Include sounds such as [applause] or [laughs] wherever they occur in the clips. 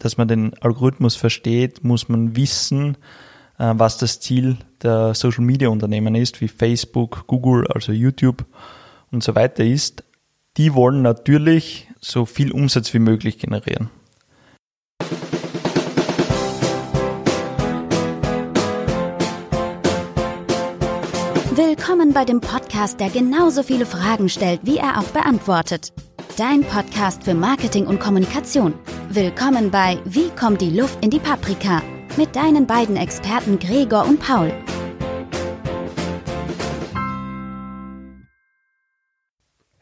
dass man den Algorithmus versteht, muss man wissen, äh, was das Ziel der Social Media Unternehmen ist, wie Facebook, Google, also YouTube und so weiter ist. Die wollen natürlich so viel Umsatz wie möglich generieren. Willkommen bei dem Podcast, der genauso viele Fragen stellt, wie er auch beantwortet. Dein Podcast für Marketing und Kommunikation. Willkommen bei Wie kommt die Luft in die Paprika? Mit deinen beiden Experten Gregor und Paul.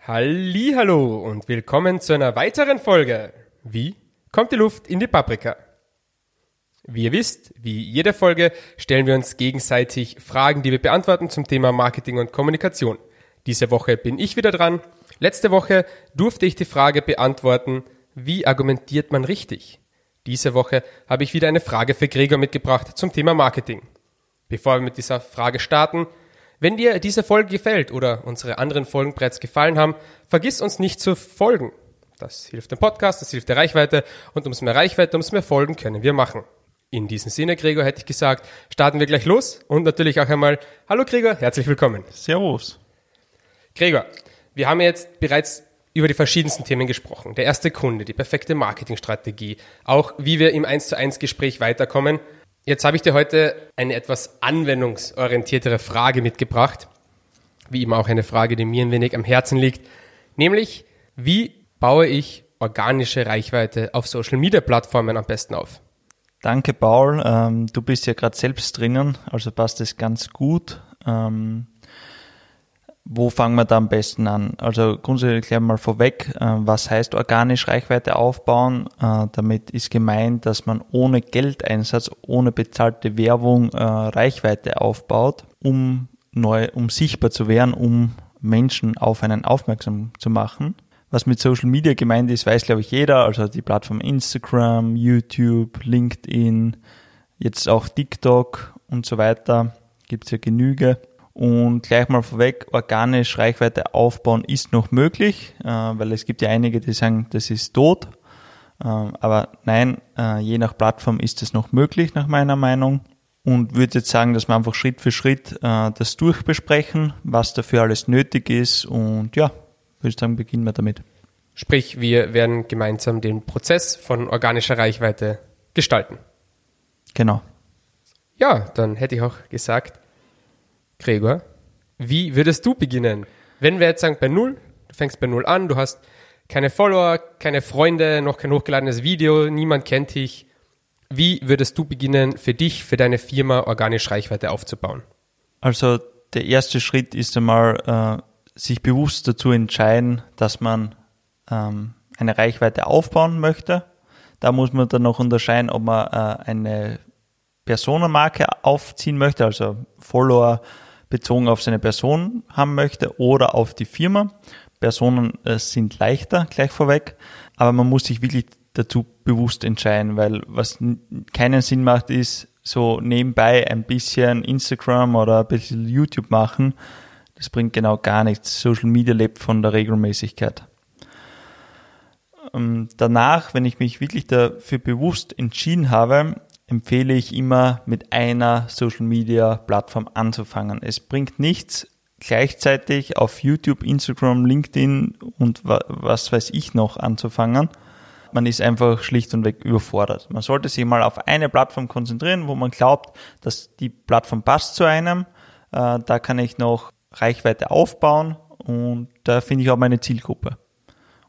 Hallo und willkommen zu einer weiteren Folge. Wie kommt die Luft in die Paprika? Wie ihr wisst, wie jede Folge stellen wir uns gegenseitig Fragen, die wir beantworten zum Thema Marketing und Kommunikation. Diese Woche bin ich wieder dran. Letzte Woche durfte ich die Frage beantworten, wie argumentiert man richtig? Diese Woche habe ich wieder eine Frage für Gregor mitgebracht zum Thema Marketing. Bevor wir mit dieser Frage starten, wenn dir diese Folge gefällt oder unsere anderen Folgen bereits gefallen haben, vergiss uns nicht zu folgen. Das hilft dem Podcast, das hilft der Reichweite und umso mehr Reichweite, umso mehr Folgen können wir machen. In diesem Sinne, Gregor, hätte ich gesagt, starten wir gleich los und natürlich auch einmal, hallo Gregor, herzlich willkommen. Servus. Gregor, wir haben jetzt bereits über die verschiedensten Themen gesprochen. Der erste Kunde, die perfekte Marketingstrategie, auch wie wir im 1 zu 1 Gespräch weiterkommen – Jetzt habe ich dir heute eine etwas anwendungsorientiertere Frage mitgebracht. Wie immer auch eine Frage, die mir ein wenig am Herzen liegt. Nämlich, wie baue ich organische Reichweite auf Social Media Plattformen am besten auf? Danke, Paul. Ähm, du bist ja gerade selbst drinnen, also passt es ganz gut. Wo fangen wir da am besten an? Also grundsätzlich gleich mal vorweg, äh, was heißt organisch Reichweite aufbauen? Äh, damit ist gemeint, dass man ohne Geldeinsatz, ohne bezahlte Werbung äh, Reichweite aufbaut, um neu, um sichtbar zu werden, um Menschen auf einen aufmerksam zu machen. Was mit Social Media gemeint ist, weiß glaube ich jeder. Also die Plattform Instagram, YouTube, LinkedIn, jetzt auch TikTok und so weiter. Gibt's ja Genüge. Und gleich mal vorweg, organisch Reichweite aufbauen ist noch möglich, äh, weil es gibt ja einige, die sagen, das ist tot. Äh, aber nein, äh, je nach Plattform ist es noch möglich, nach meiner Meinung. Und würde jetzt sagen, dass wir einfach Schritt für Schritt äh, das durchbesprechen, was dafür alles nötig ist. Und ja, würde ich sagen, beginnen wir damit. Sprich, wir werden gemeinsam den Prozess von organischer Reichweite gestalten. Genau. Ja, dann hätte ich auch gesagt, Gregor, wie würdest du beginnen? Wenn wir jetzt sagen bei Null, du fängst bei Null an, du hast keine Follower, keine Freunde, noch kein hochgeladenes Video, niemand kennt dich. Wie würdest du beginnen, für dich, für deine Firma organisch Reichweite aufzubauen? Also der erste Schritt ist einmal, äh, sich bewusst dazu entscheiden, dass man ähm, eine Reichweite aufbauen möchte. Da muss man dann noch unterscheiden, ob man äh, eine Personenmarke aufziehen möchte, also Follower, bezogen auf seine Person haben möchte oder auf die Firma. Personen äh, sind leichter, gleich vorweg, aber man muss sich wirklich dazu bewusst entscheiden, weil was keinen Sinn macht, ist so nebenbei ein bisschen Instagram oder ein bisschen YouTube machen. Das bringt genau gar nichts. Social Media lebt von der Regelmäßigkeit. Ähm, danach, wenn ich mich wirklich dafür bewusst entschieden habe, empfehle ich immer mit einer Social Media Plattform anzufangen. Es bringt nichts, gleichzeitig auf YouTube, Instagram, LinkedIn und was weiß ich noch anzufangen. Man ist einfach schlicht und weg überfordert. Man sollte sich mal auf eine Plattform konzentrieren, wo man glaubt, dass die Plattform passt zu einem. Äh, da kann ich noch Reichweite aufbauen und da finde ich auch meine Zielgruppe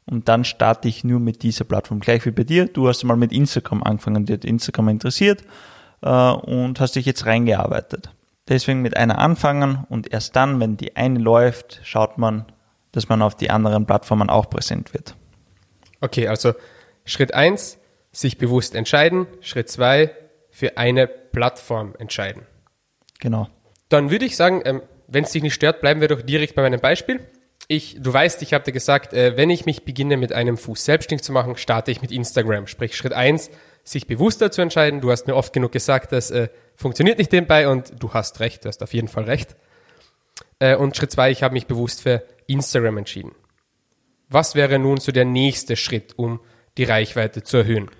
und dann starte ich nur mit dieser Plattform. Gleich wie bei dir, du hast mal mit Instagram angefangen, dir hat Instagram interessiert äh, und hast dich jetzt reingearbeitet. Deswegen mit einer anfangen und erst dann, wenn die eine läuft, schaut man, dass man auf die anderen Plattformen auch präsent wird. Okay, also Schritt eins sich bewusst entscheiden. Schritt zwei für eine Plattform entscheiden. Genau. Dann würde ich sagen, ähm, wenn es dich nicht stört, bleiben wir doch direkt bei meinem Beispiel ich, du weißt, ich habe dir gesagt, äh, wenn ich mich beginne mit einem Fuß selbstständig zu machen, starte ich mit Instagram. Sprich, Schritt eins, sich bewusster zu entscheiden. Du hast mir oft genug gesagt, das äh, funktioniert nicht nebenbei und du hast recht, du hast auf jeden Fall recht. Äh, und Schritt zwei, ich habe mich bewusst für Instagram entschieden. Was wäre nun so der nächste Schritt, um die Reichweite zu erhöhen?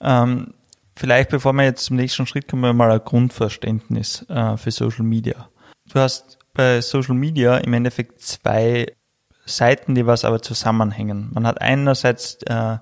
Ähm, vielleicht bevor wir jetzt zum nächsten Schritt kommen, mal ein Grundverständnis äh, für Social Media. Du hast bei Social Media im Endeffekt zwei Seiten, die was aber zusammenhängen. Man hat einerseits äh,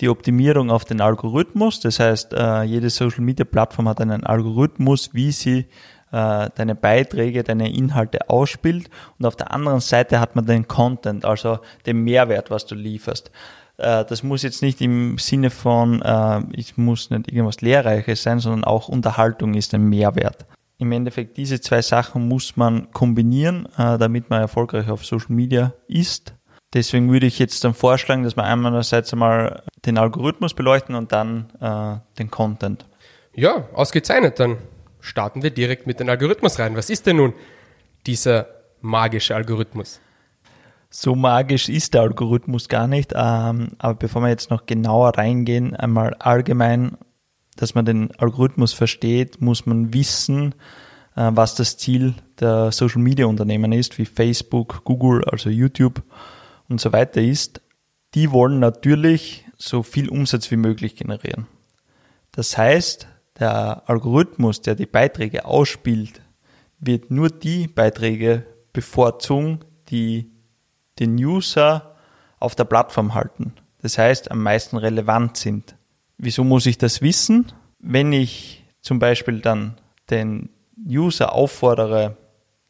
die Optimierung auf den Algorithmus, das heißt, äh, jede Social Media Plattform hat einen Algorithmus, wie sie äh, deine Beiträge, deine Inhalte ausspielt und auf der anderen Seite hat man den Content, also den Mehrwert, was du lieferst. Äh, das muss jetzt nicht im Sinne von, äh, ich muss nicht irgendwas Lehrreiches sein, sondern auch Unterhaltung ist ein Mehrwert. Im Endeffekt, diese zwei Sachen muss man kombinieren, äh, damit man erfolgreich auf Social Media ist. Deswegen würde ich jetzt dann vorschlagen, dass wir einerseits einmal den Algorithmus beleuchten und dann äh, den Content. Ja, ausgezeichnet. Dann starten wir direkt mit dem Algorithmus rein. Was ist denn nun dieser magische Algorithmus? So magisch ist der Algorithmus gar nicht. Ähm, aber bevor wir jetzt noch genauer reingehen, einmal allgemein, dass man den Algorithmus versteht, muss man wissen, äh, was das Ziel der Social Media Unternehmen ist, wie Facebook, Google, also YouTube und so weiter ist, die wollen natürlich so viel Umsatz wie möglich generieren. Das heißt, der Algorithmus, der die Beiträge ausspielt, wird nur die Beiträge bevorzugen, die den User auf der Plattform halten. Das heißt, am meisten relevant sind. Wieso muss ich das wissen? Wenn ich zum Beispiel dann den User auffordere,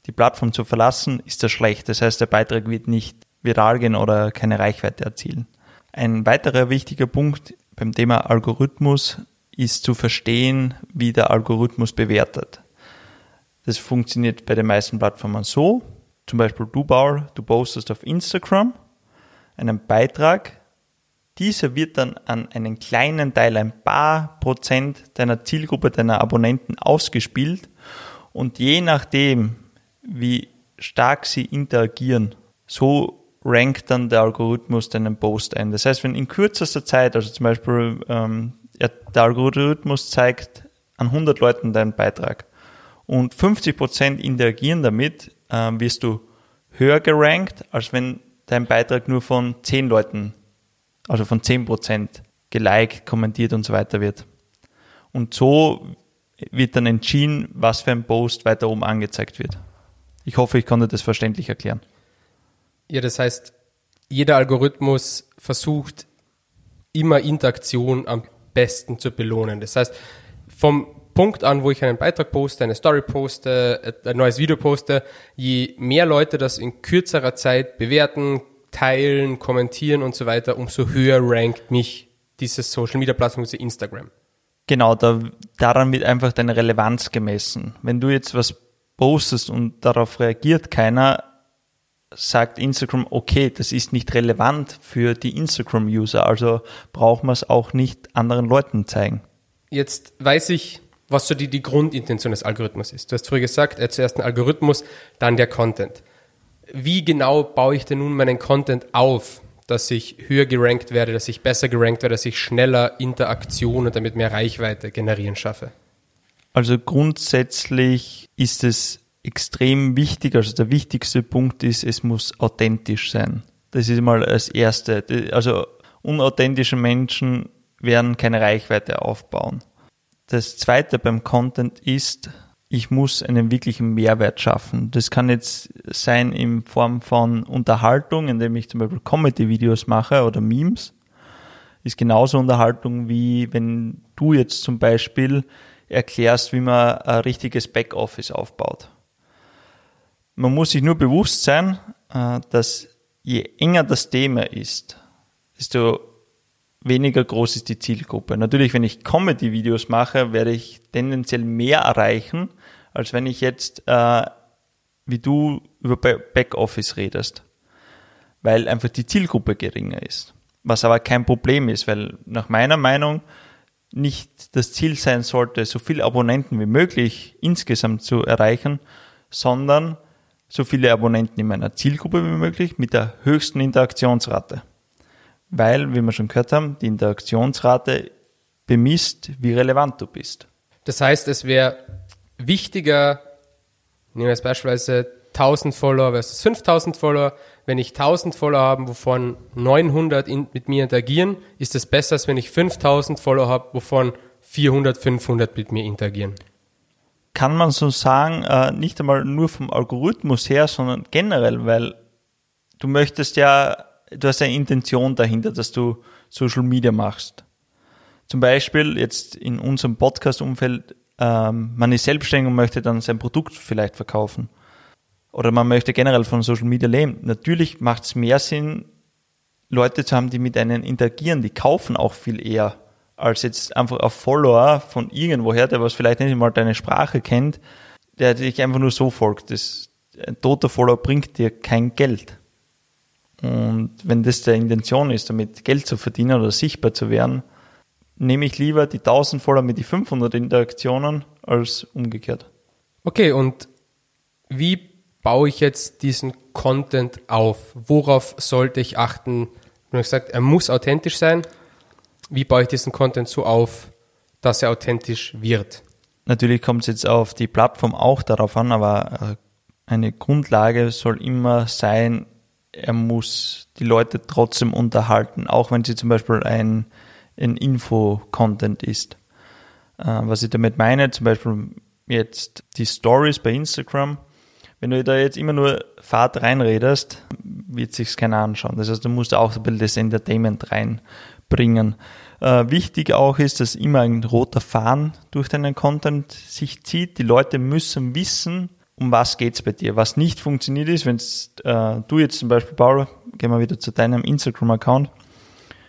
die Plattform zu verlassen, ist das schlecht. Das heißt, der Beitrag wird nicht viral gehen oder keine Reichweite erzielen. Ein weiterer wichtiger Punkt beim Thema Algorithmus ist zu verstehen, wie der Algorithmus bewertet. Das funktioniert bei den meisten Plattformen so. Zum Beispiel du Bauer, du postest auf Instagram einen Beitrag. Dieser wird dann an einen kleinen Teil, ein paar Prozent deiner Zielgruppe, deiner Abonnenten ausgespielt. Und je nachdem, wie stark sie interagieren, so rankt dann der Algorithmus deinen Post ein. Das heißt, wenn in kürzester Zeit, also zum Beispiel ähm, der Algorithmus zeigt an 100 Leuten deinen Beitrag und 50% interagieren damit, ähm, wirst du höher gerankt, als wenn dein Beitrag nur von 10 Leuten, also von 10% geliked, kommentiert und so weiter wird. Und so wird dann entschieden, was für ein Post weiter oben angezeigt wird. Ich hoffe, ich konnte das verständlich erklären. Ja, das heißt, jeder Algorithmus versucht immer Interaktion am besten zu belohnen. Das heißt, vom Punkt an, wo ich einen Beitrag poste, eine Story poste, ein neues Video poste, je mehr Leute das in kürzerer Zeit bewerten, teilen, kommentieren und so weiter, umso höher rankt mich diese Social Media Plattform, diese Instagram. Genau, da, daran wird einfach deine Relevanz gemessen. Wenn du jetzt was postest und darauf reagiert keiner, sagt Instagram, okay, das ist nicht relevant für die Instagram-User, also brauchen wir es auch nicht anderen Leuten zeigen. Jetzt weiß ich, was so die, die Grundintention des Algorithmus ist. Du hast früher gesagt, er zuerst ein Algorithmus, dann der Content. Wie genau baue ich denn nun meinen Content auf, dass ich höher gerankt werde, dass ich besser gerankt werde, dass ich schneller Interaktion und damit mehr Reichweite generieren schaffe? Also grundsätzlich ist es extrem wichtig, also der wichtigste Punkt ist, es muss authentisch sein. Das ist mal das Erste. Also unauthentische Menschen werden keine Reichweite aufbauen. Das Zweite beim Content ist, ich muss einen wirklichen Mehrwert schaffen. Das kann jetzt sein in Form von Unterhaltung, indem ich zum Beispiel Comedy-Videos mache oder Memes. Ist genauso Unterhaltung wie wenn du jetzt zum Beispiel erklärst, wie man ein richtiges Backoffice aufbaut. Man muss sich nur bewusst sein, äh, dass je enger das Thema ist, desto weniger groß ist die Zielgruppe. Natürlich, wenn ich Comedy-Videos mache, werde ich tendenziell mehr erreichen, als wenn ich jetzt, äh, wie du, über Backoffice redest. Weil einfach die Zielgruppe geringer ist. Was aber kein Problem ist, weil nach meiner Meinung nicht das Ziel sein sollte, so viele Abonnenten wie möglich insgesamt zu erreichen, sondern so viele Abonnenten in meiner Zielgruppe wie möglich mit der höchsten Interaktionsrate. Weil, wie wir schon gehört haben, die Interaktionsrate bemisst, wie relevant du bist. Das heißt, es wäre wichtiger, nehmen wir jetzt beispielsweise 1000 Follower versus 5000 Follower, wenn ich 1000 Follower habe, wovon 900 in, mit mir interagieren, ist es besser, als wenn ich 5000 Follower habe, wovon 400, 500 mit mir interagieren. Kann man so sagen, äh, nicht einmal nur vom Algorithmus her, sondern generell, weil du möchtest ja, du hast eine Intention dahinter, dass du Social Media machst. Zum Beispiel jetzt in unserem Podcast-Umfeld, ähm, man ist selbstständig und möchte dann sein Produkt vielleicht verkaufen oder man möchte generell von Social Media leben. Natürlich macht es mehr Sinn, Leute zu haben, die mit einem interagieren, die kaufen auch viel eher, als jetzt einfach ein Follower von irgendwoher, der was vielleicht nicht mal deine Sprache kennt, der dich einfach nur so folgt. Das, ein toter Follower bringt dir kein Geld. Und wenn das der Intention ist, damit Geld zu verdienen oder sichtbar zu werden, nehme ich lieber die 1000 Follower mit die 500 Interaktionen als umgekehrt. Okay, und wie baue ich jetzt diesen Content auf? Worauf sollte ich achten? Du hast gesagt, er muss authentisch sein. Wie baue ich diesen Content so auf, dass er authentisch wird? Natürlich kommt es jetzt auf die Plattform auch darauf an, aber äh, eine Grundlage soll immer sein, er muss die Leute trotzdem unterhalten, auch wenn sie zum Beispiel ein, ein Info-Content ist. Äh, was ich damit meine, zum Beispiel jetzt die Stories bei Instagram, wenn du da jetzt immer nur Fahrt reinredest, wird sich's keiner anschauen. Das heißt, du musst auch ein bisschen das Entertainment reinbringen. Äh, wichtig auch ist, dass immer ein roter Faden durch deinen Content sich zieht. Die Leute müssen wissen, um was geht's bei dir. Was nicht funktioniert ist, wenn äh, du jetzt zum Beispiel, Paul, gehen wir wieder zu deinem Instagram-Account,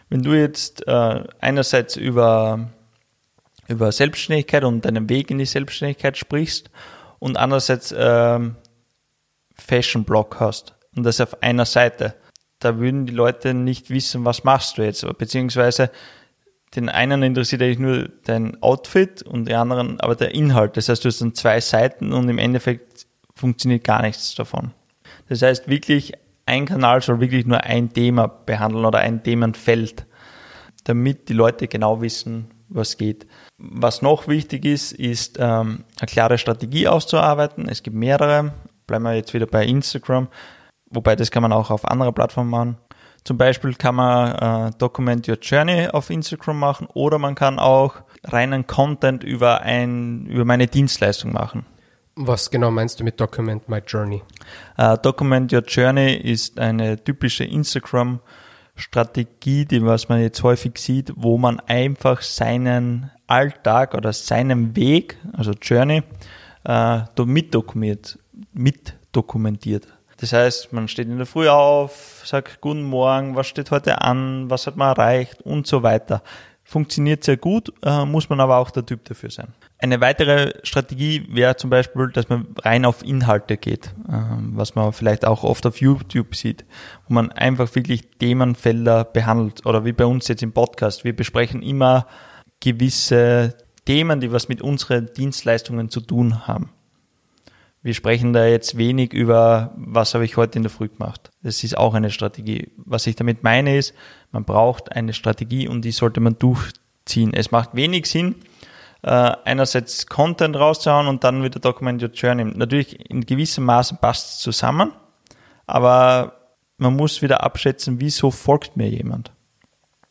wenn du jetzt äh, einerseits über, über Selbstständigkeit und deinen Weg in die Selbstständigkeit sprichst und andererseits ähm, Fashion-Blog hast und das auf einer Seite, da würden die Leute nicht wissen, was machst du jetzt, beziehungsweise den einen interessiert eigentlich nur dein Outfit und den anderen aber der Inhalt. Das heißt, du hast dann zwei Seiten und im Endeffekt funktioniert gar nichts davon. Das heißt, wirklich ein Kanal soll wirklich nur ein Thema behandeln oder ein Themenfeld, damit die Leute genau wissen, was geht. Was noch wichtig ist, ist ähm, eine klare Strategie auszuarbeiten. Es gibt mehrere bleiben wir jetzt wieder bei Instagram, wobei das kann man auch auf andere Plattformen machen. Zum Beispiel kann man äh, Document Your Journey auf Instagram machen oder man kann auch reinen Content über ein über meine Dienstleistung machen. Was genau meinst du mit Document My Journey? Uh, Document Your Journey ist eine typische Instagram Strategie, die was man jetzt häufig sieht, wo man einfach seinen Alltag oder seinen Weg, also Journey, äh, mitdokumentiert, mitdokumentiert. Das heißt, man steht in der Früh auf, sagt Guten Morgen, was steht heute an, was hat man erreicht und so weiter. Funktioniert sehr gut, äh, muss man aber auch der Typ dafür sein. Eine weitere Strategie wäre zum Beispiel, dass man rein auf Inhalte geht, äh, was man vielleicht auch oft auf YouTube sieht, wo man einfach wirklich Themenfelder behandelt oder wie bei uns jetzt im Podcast. Wir besprechen immer gewisse Themen, die was mit unseren Dienstleistungen zu tun haben. Wir sprechen da jetzt wenig über, was habe ich heute in der Früh gemacht. Das ist auch eine Strategie. Was ich damit meine ist, man braucht eine Strategie und die sollte man durchziehen. Es macht wenig Sinn, äh, einerseits Content rauszuhauen und dann wieder Document Your Journey. Natürlich in gewissem Maße passt es zusammen, aber man muss wieder abschätzen, wieso folgt mir jemand.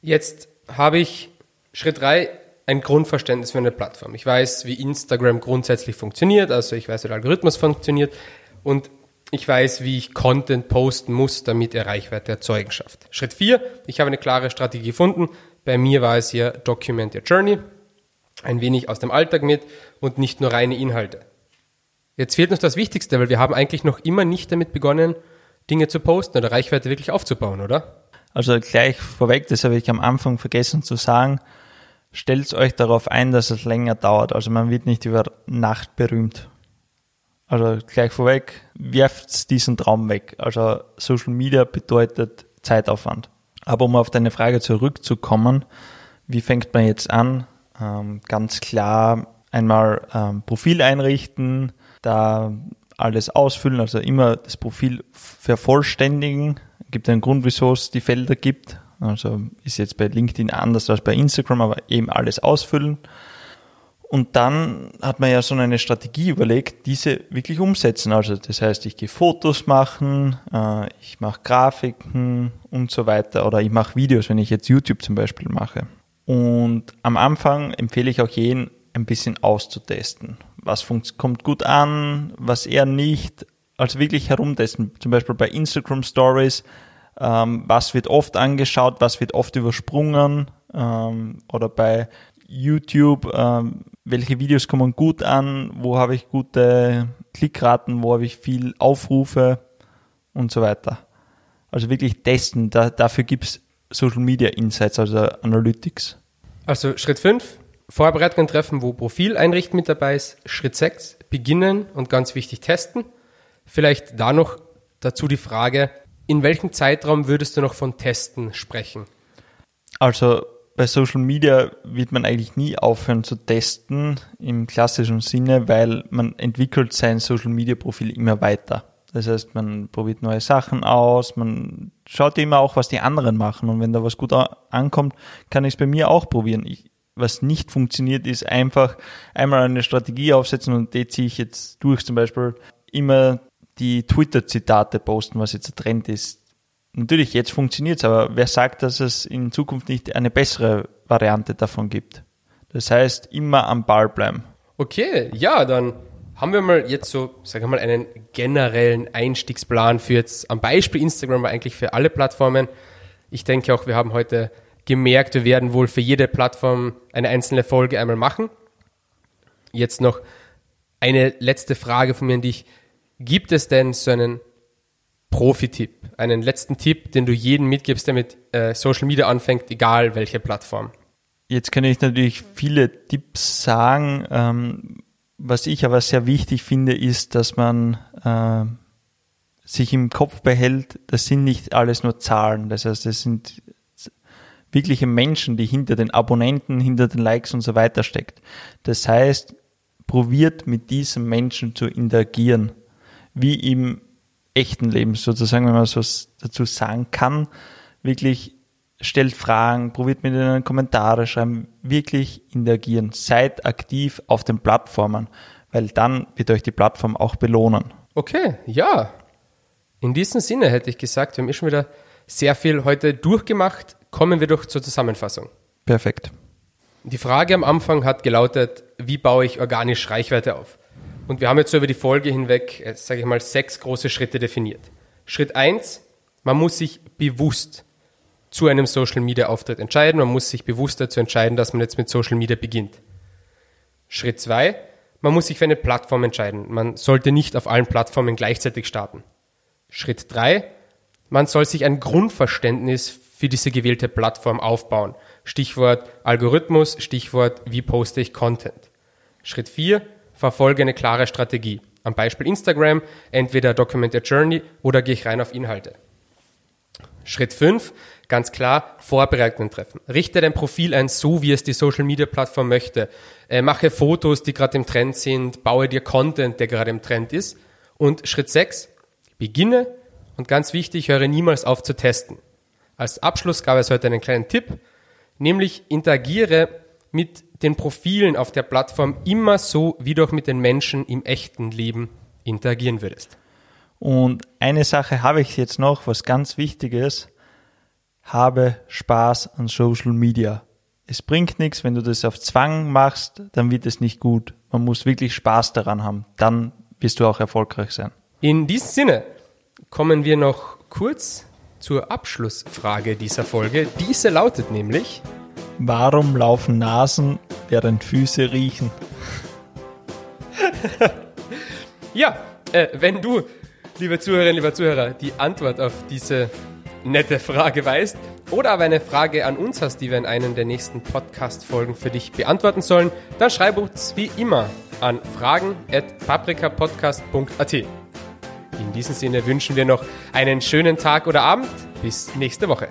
Jetzt habe ich Schritt drei ein Grundverständnis für eine Plattform. Ich weiß, wie Instagram grundsätzlich funktioniert, also ich weiß, wie der Algorithmus funktioniert und ich weiß, wie ich Content posten muss, damit er Reichweite erzeugen schafft. Schritt vier: ich habe eine klare Strategie gefunden. Bei mir war es hier Document Your Journey, ein wenig aus dem Alltag mit und nicht nur reine Inhalte. Jetzt fehlt uns das Wichtigste, weil wir haben eigentlich noch immer nicht damit begonnen, Dinge zu posten oder Reichweite wirklich aufzubauen, oder? Also gleich vorweg, das habe ich am Anfang vergessen zu sagen, stellt euch darauf ein, dass es länger dauert. Also man wird nicht über Nacht berühmt. Also gleich vorweg, werft diesen Traum weg. Also Social Media bedeutet Zeitaufwand. Aber um auf deine Frage zurückzukommen, wie fängt man jetzt an? Ähm, ganz klar einmal ähm, Profil einrichten, da alles ausfüllen, also immer das Profil vervollständigen. Gibt einen Grund, wieso es die Felder gibt. Also ist jetzt bei LinkedIn anders als bei Instagram, aber eben alles ausfüllen. Und dann hat man ja so eine Strategie überlegt, diese wirklich umsetzen. Also das heißt, ich gehe Fotos machen, äh, ich mache Grafiken und so weiter oder ich mache Videos, wenn ich jetzt YouTube zum Beispiel mache. Und am Anfang empfehle ich auch jeden, ein bisschen auszutesten. Was kommt gut an, was eher nicht. Also wirklich herumtesten. Zum Beispiel bei Instagram Stories. Ähm, was wird oft angeschaut, was wird oft übersprungen. Ähm, oder bei YouTube, ähm, welche Videos kommen gut an, wo habe ich gute Klickraten, wo habe ich viel Aufrufe und so weiter. Also wirklich testen, da, dafür gibt es Social Media Insights, also Analytics. Also Schritt 5, Vorbereitungen treffen, wo Profil einrichten mit dabei ist. Schritt 6, beginnen und ganz wichtig testen. Vielleicht da noch dazu die Frage, in welchem Zeitraum würdest du noch von Testen sprechen? Also bei Social Media wird man eigentlich nie aufhören zu testen im klassischen Sinne, weil man entwickelt sein Social Media Profil immer weiter. Das heißt, man probiert neue Sachen aus, man schaut immer auch, was die anderen machen und wenn da was gut ankommt, kann ich es bei mir auch probieren. Ich, was nicht funktioniert, ist einfach einmal eine Strategie aufsetzen und die ziehe ich jetzt durch. Zum Beispiel immer die Twitter-Zitate posten, was jetzt der Trend ist natürlich, jetzt funktioniert es, aber wer sagt, dass es in Zukunft nicht eine bessere Variante davon gibt? Das heißt, immer am Ball bleiben. Okay, ja, dann haben wir mal jetzt so, sagen wir mal, einen generellen Einstiegsplan für jetzt am Beispiel Instagram, aber eigentlich für alle Plattformen. Ich denke auch, wir haben heute gemerkt, wir werden wohl für jede Plattform eine einzelne Folge einmal machen. Jetzt noch eine letzte Frage von mir an dich. Gibt es denn so einen Profi-Tipp, einen letzten Tipp, den du jedem mitgibst, der mit äh, Social Media anfängt, egal welche Plattform? Jetzt kann ich natürlich viele Tipps sagen. Ähm, was ich aber sehr wichtig finde, ist, dass man äh, sich im Kopf behält, das sind nicht alles nur Zahlen. Das heißt, es sind wirkliche Menschen, die hinter den Abonnenten, hinter den Likes und so weiter steckt. Das heißt, probiert mit diesem Menschen zu interagieren, wie im echten Leben sozusagen, wenn man so dazu sagen kann, wirklich stellt Fragen, probiert mit ihnen Kommentare schreiben, wirklich interagieren, seid aktiv auf den Plattformen, weil dann wird euch die Plattform auch belohnen. Okay, ja. In diesem Sinne hätte ich gesagt, wir haben eh schon wieder sehr viel heute durchgemacht. Kommen wir doch zur Zusammenfassung. Perfekt. Die Frage am Anfang hat gelautet, wie baue ich organisch Reichweite auf? Und wir haben jetzt so über die Folge hinweg, äh, sage ich mal, sechs große Schritte definiert. Schritt eins: man muss sich bewusst zu einem Social Media Auftritt entscheiden. Man muss sich bewusst dazu entscheiden, dass man jetzt mit Social Media beginnt. Schritt zwei: man muss sich für eine Plattform entscheiden. Man sollte nicht auf allen Plattformen gleichzeitig starten. Schritt drei: man soll sich ein Grundverständnis für diese gewählte Plattform aufbauen. Stichwort Algorithmus, Stichwort wie poste ich Content. Schritt vier: verfolge eine klare Strategie. Am Beispiel Instagram, entweder Document Your Journey oder gehe ich rein auf Inhalte. Schritt 5, ganz klar, Vorbereitungen treffen. Richte dein Profil ein, so wie es die Social Media Plattform möchte. Äh, mache Fotos, die gerade im Trend sind, baue dir Content, der gerade im Trend ist. Und Schritt 6, beginne und ganz wichtig, höre niemals auf zu testen. Als Abschluss gab es heute einen kleinen Tipp, nämlich interagiere mit den Profilen auf der Plattform immer so, wie du auch mit den Menschen im echten Leben interagieren würdest. Und eine Sache habe ich jetzt noch, was ganz wichtig ist. Habe Spaß an Social Media. Es bringt nichts, wenn du das auf Zwang machst, dann wird es nicht gut. Man muss wirklich Spaß daran haben. Dann wirst du auch erfolgreich sein. In diesem Sinne kommen wir noch kurz zur Abschlussfrage dieser Folge. Diese lautet nämlich, Warum laufen Nasen, während Füße riechen? [laughs] ja, äh, wenn du, liebe Zuhörerinnen, lieber Zuhörer, die Antwort auf diese nette Frage weißt oder aber eine Frage an uns hast, die wir in einem der nächsten Podcast-Folgen für dich beantworten sollen, dann schreib uns wie immer an fragen.paprikapodcast.at. In diesem Sinne wünschen wir noch einen schönen Tag oder Abend. Bis nächste Woche.